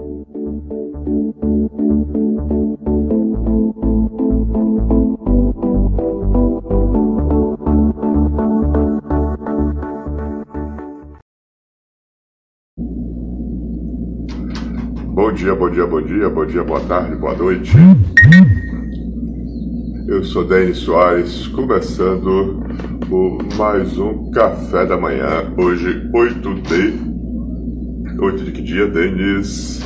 Bom dia, bom dia, bom dia, bom dia, boa tarde, boa noite. Eu sou Denis Soares, começando o mais um café da manhã. Hoje, 8 de. 8 de que dia, Denis?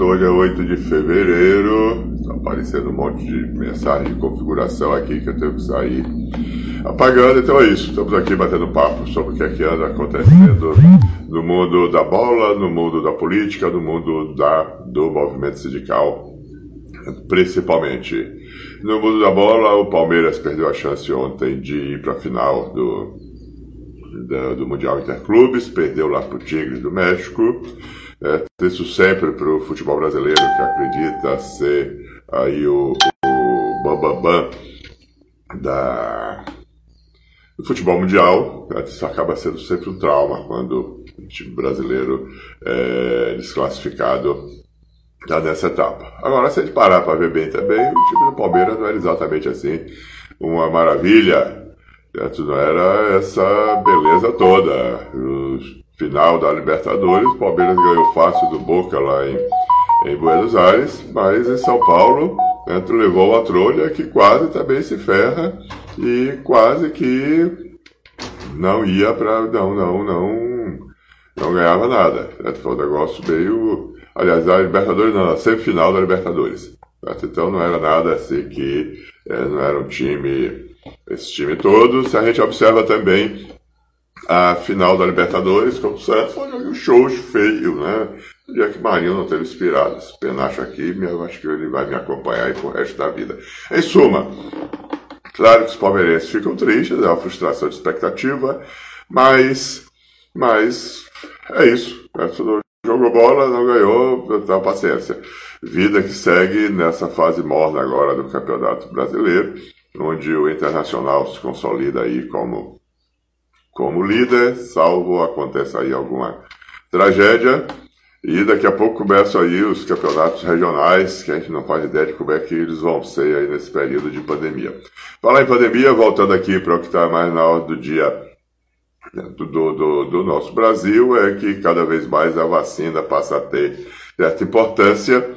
Hoje é 8 de fevereiro. Está aparecendo um monte de mensagem de configuração aqui que eu tenho que sair apagando. Então é isso. Estamos aqui batendo papo sobre o que é que anda acontecendo no mundo da bola, no mundo da política, no mundo da, do movimento sindical, principalmente. No mundo da bola, o Palmeiras perdeu a chance ontem de ir para a final do, do, Mundial Interclubes, perdeu lá para o Tigres do México. É, isso sempre para o futebol brasileiro que acredita ser aí o, o bambambam da, do futebol mundial. Isso acaba sendo sempre um trauma quando o time brasileiro é desclassificado já nessa etapa. Agora, se a gente parar para ver bem também, o time do Palmeiras não era exatamente assim uma maravilha. Certo? Não era essa beleza toda. No final da Libertadores, o Palmeiras ganhou fácil do Boca lá em, em Buenos Aires, mas em São Paulo certo? levou uma trolha que quase também se ferra e quase que não ia para. Não, não, não. Não ganhava nada. Certo? Foi um negócio meio. Aliás, a Libertadores não, a semifinal da Libertadores. Certo? Então não era nada assim que é, não era um time, esse time todo. Se a gente observa também a final da Libertadores, como certo, foi um show feio, né? Já que Marinho não teve inspirado. Esse penacho aqui, eu acho que ele vai me acompanhar aí pro resto da vida. Em suma, claro que os palmeirenses ficam tristes, é uma frustração de expectativa, mas, mas é isso. Jogou bola, não ganhou, então paciência. Vida que segue nessa fase morna agora do Campeonato Brasileiro, onde o Internacional se consolida aí como, como líder, salvo aconteça aí alguma tragédia. E daqui a pouco começam aí os campeonatos regionais, que a gente não faz ideia de como é que eles vão ser aí nesse período de pandemia. Falar em pandemia, voltando aqui para o que está mais na hora do dia do, do, do, nosso Brasil é que cada vez mais a vacina passa a ter certa importância,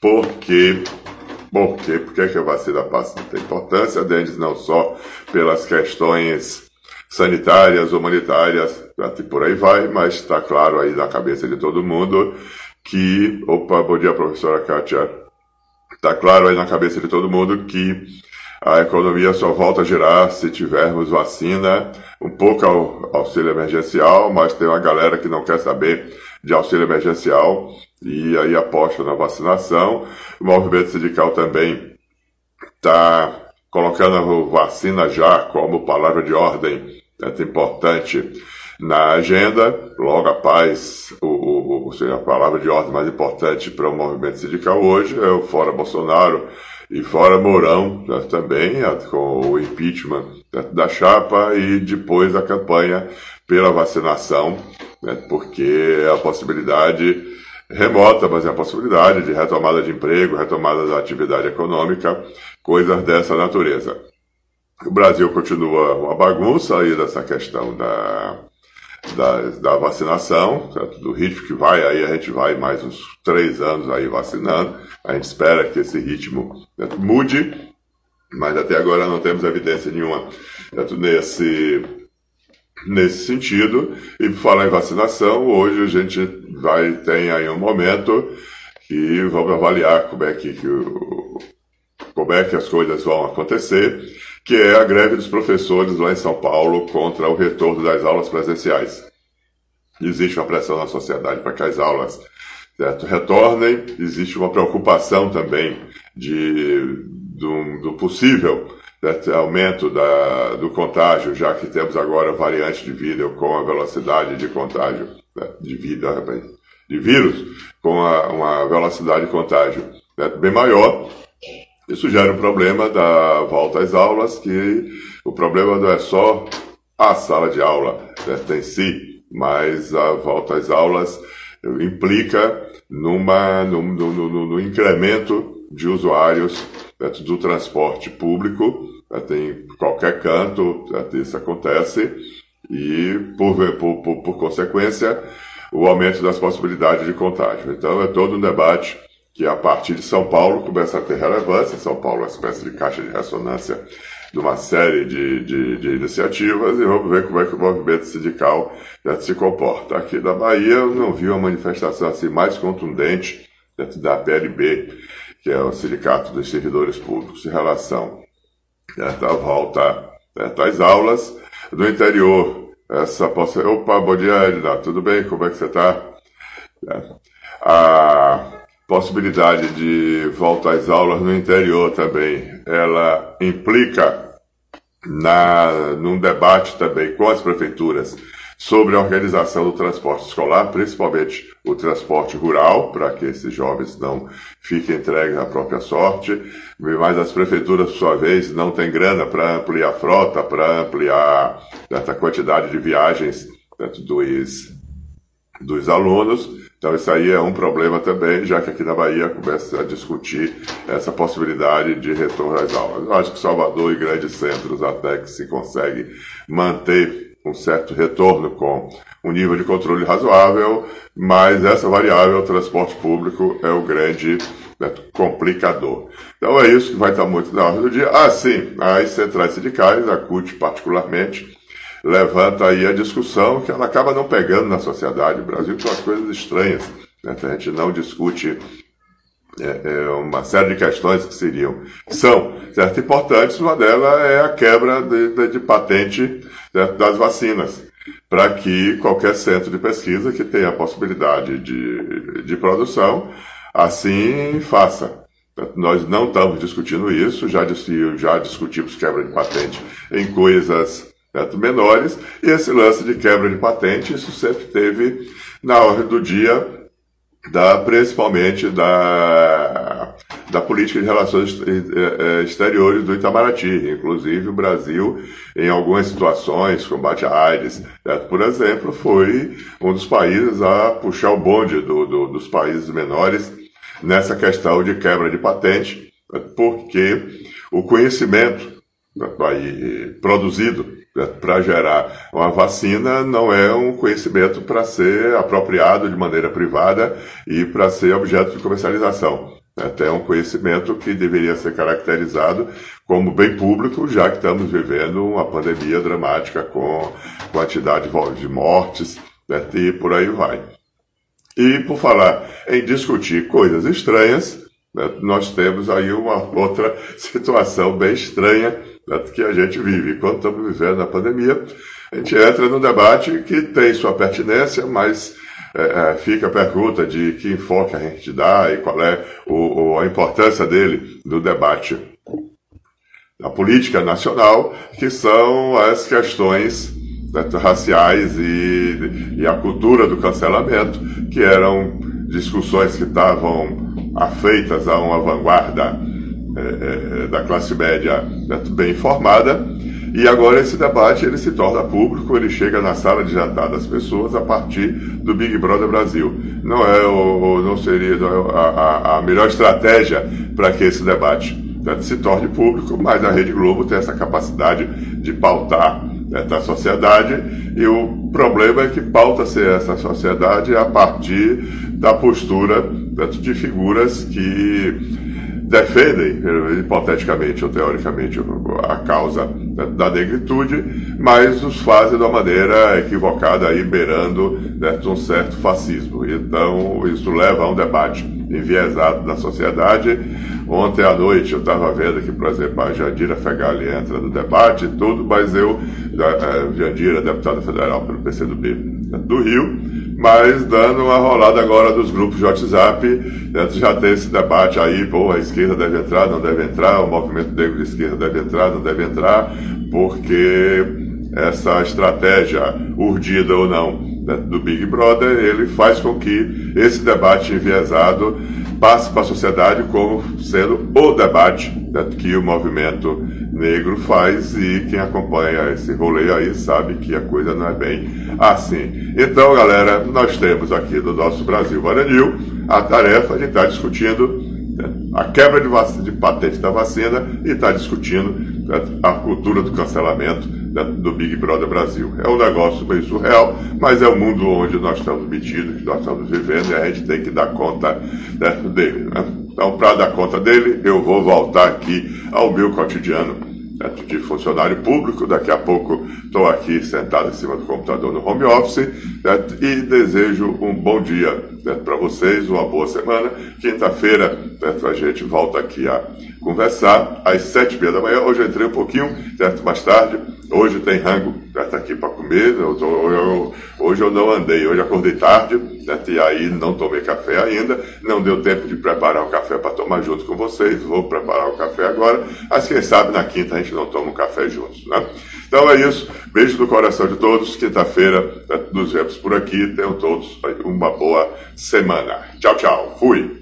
porque por quê? Por que a vacina passa? A ter importância, deles não só pelas questões sanitárias, humanitárias, e por aí vai, mas está claro aí na cabeça de todo mundo que, opa, bom dia professora Kátia, está claro aí na cabeça de todo mundo que a economia só volta a girar se tivermos vacina, um pouco ao auxílio emergencial, mas tem uma galera que não quer saber de auxílio emergencial e aí aposta na vacinação. O movimento sindical também está colocando a vacina já como palavra de ordem né, importante na agenda. Logo após, o, o, o, a palavra de ordem mais importante para o movimento sindical hoje é o Fora Bolsonaro e fora Mourão né, também, com o impeachment da chapa e depois a campanha pela vacinação, né, porque é a possibilidade remota, mas é a possibilidade de retomada de emprego, retomada da atividade econômica, coisas dessa natureza. O Brasil continua uma bagunça aí dessa questão da, da, da vacinação, certo? do ritmo que vai, aí a gente vai mais uns três anos aí vacinando. A gente espera que esse ritmo certo? mude, mas até agora não temos evidência nenhuma certo? nesse, nesse sentido. E por falar em vacinação, hoje a gente vai tem aí um momento que vamos avaliar como é que, que como é que as coisas vão acontecer que é a greve dos professores lá em São Paulo contra o retorno das aulas presenciais. Existe uma pressão na sociedade para que as aulas certo, retornem, existe uma preocupação também de, do, do possível certo, aumento da, do contágio, já que temos agora variante de vídeo com a velocidade de contágio, de vida, de vírus, com a, uma velocidade de contágio certo, bem maior, isso gera um problema da volta às aulas, que o problema não é só a sala de aula né, em si, mas a volta às aulas implica numa, no, no, no, no incremento de usuários né, do transporte público, né, em qualquer canto né, isso acontece, e por, por, por, por consequência, o aumento das possibilidades de contágio. Então é todo um debate que a partir de São Paulo começa a ter relevância. São Paulo é uma espécie de caixa de ressonância de uma série de, de, de iniciativas e vamos ver como é que o movimento sindical se comporta. Aqui na Bahia eu não vi uma manifestação assim mais contundente da PLB, que é o Sindicato dos Servidores Públicos, em relação à volta às aulas. No interior, essa posso... Opa, bom dia, Edna, tudo bem? Como é que você está? A possibilidade de volta às aulas no interior também, ela implica na, num debate também com as prefeituras sobre a organização do transporte escolar, principalmente o transporte rural, para que esses jovens não fiquem entregues à própria sorte, mas as prefeituras, por sua vez, não têm grana para ampliar a frota, para ampliar essa quantidade de viagens dos, dos alunos, então isso aí é um problema também, já que aqui na Bahia começa a discutir essa possibilidade de retorno às aulas. Eu acho que Salvador e grandes centros até que se consegue manter um certo retorno com um nível de controle razoável, mas essa variável, o transporte público, é o grande né, complicador. Então é isso que vai estar muito na ordem do dia. Ah, sim, as centrais sindicais, a CUT particularmente, levanta aí a discussão que ela acaba não pegando na sociedade. O Brasil tem umas coisas estranhas. Né? A gente não discute é, é uma série de questões que seriam, são certo, importantes. Uma delas é a quebra de, de, de patente certo, das vacinas, para que qualquer centro de pesquisa que tenha a possibilidade de, de produção, assim faça. Nós não estamos discutindo isso, já, já discutimos quebra de patente em coisas certo? menores, e esse lance de quebra de patente, isso sempre teve na ordem do dia, da, principalmente da, da política de relações eh, eh, exteriores do Itamaraty. Inclusive, o Brasil, em algumas situações, combate à AIDS, certo? por exemplo, foi um dos países a puxar o bonde do, do, dos países menores nessa questão de quebra de patente, porque o conhecimento aí, produzido para gerar uma vacina não é um conhecimento para ser apropriado de maneira privada e para ser objeto de comercialização. Até um conhecimento que deveria ser caracterizado como bem público, já que estamos vivendo uma pandemia dramática com quantidade de mortes né, e por aí vai. E por falar em discutir coisas estranhas, né, nós temos aí uma outra situação bem estranha que a gente vive. Quando estamos vivendo a pandemia, a gente entra no debate que tem sua pertinência, mas é, é, fica a pergunta de que enfoque a gente dá e qual é o, o, a importância dele no debate da política nacional, que são as questões né, raciais e, e a cultura do cancelamento, que eram discussões que estavam afeitas a uma vanguarda é, é, da classe média né, bem informada, e agora esse debate ele se torna público, ele chega na sala de jantar das pessoas a partir do Big Brother Brasil. Não é o, não seria é a, a, a melhor estratégia para que esse debate né, se torne público, mas a Rede Globo tem essa capacidade de pautar da sociedade e o problema é que pauta-se essa sociedade a partir da postura né, de figuras que defendem, hipoteticamente ou teoricamente, a causa da negritude, mas os fazem de uma maneira equivocada, aí beirando né, um certo fascismo. Então, isso leva a um debate enviesado da sociedade. Ontem à noite eu estava vendo que, por exemplo, a Jandira Fegali entra no debate e tudo, mas eu, a Jandira, deputada federal pelo PCdoB do Rio, mas dando uma rolada agora dos grupos de WhatsApp, né, já tem esse debate aí, pô, a esquerda deve entrar, não deve entrar, o movimento negro de esquerda deve entrar, não deve entrar, porque essa estratégia, urdida ou não, do Big Brother, ele faz com que esse debate enviesado passe para a sociedade como sendo o debate né, que o movimento negro faz e quem acompanha esse rolê aí sabe que a coisa não é bem assim. Então, galera, nós temos aqui do nosso Brasil Varanil a tarefa de estar discutindo né, a quebra de, de patente da vacina e estar discutindo né, a cultura do cancelamento do Big Brother Brasil. É um negócio meio surreal, mas é o mundo onde nós estamos metidos, que nós estamos vivendo e a gente tem que dar conta né, dele. Né? Então, para dar conta dele, eu vou voltar aqui ao meu cotidiano de funcionário público. Daqui a pouco estou aqui sentado em cima do computador no home office e desejo um bom dia para vocês, uma boa semana. Quinta-feira a gente volta aqui a conversar às sete e meia da manhã. Hoje eu entrei um pouquinho mais tarde. Hoje tem rango certo, aqui para comer. Eu tô, eu, hoje eu não andei, hoje acordei tarde certo, e aí não tomei café ainda. Não deu tempo de preparar o café para tomar junto com vocês. Vou preparar o café agora. Mas quem sabe na quinta a gente não toma um café juntos. Né? Então é isso. Beijo no coração de todos. Quinta-feira nos vemos por aqui. Tenham todos uma boa semana. Tchau, tchau. Fui.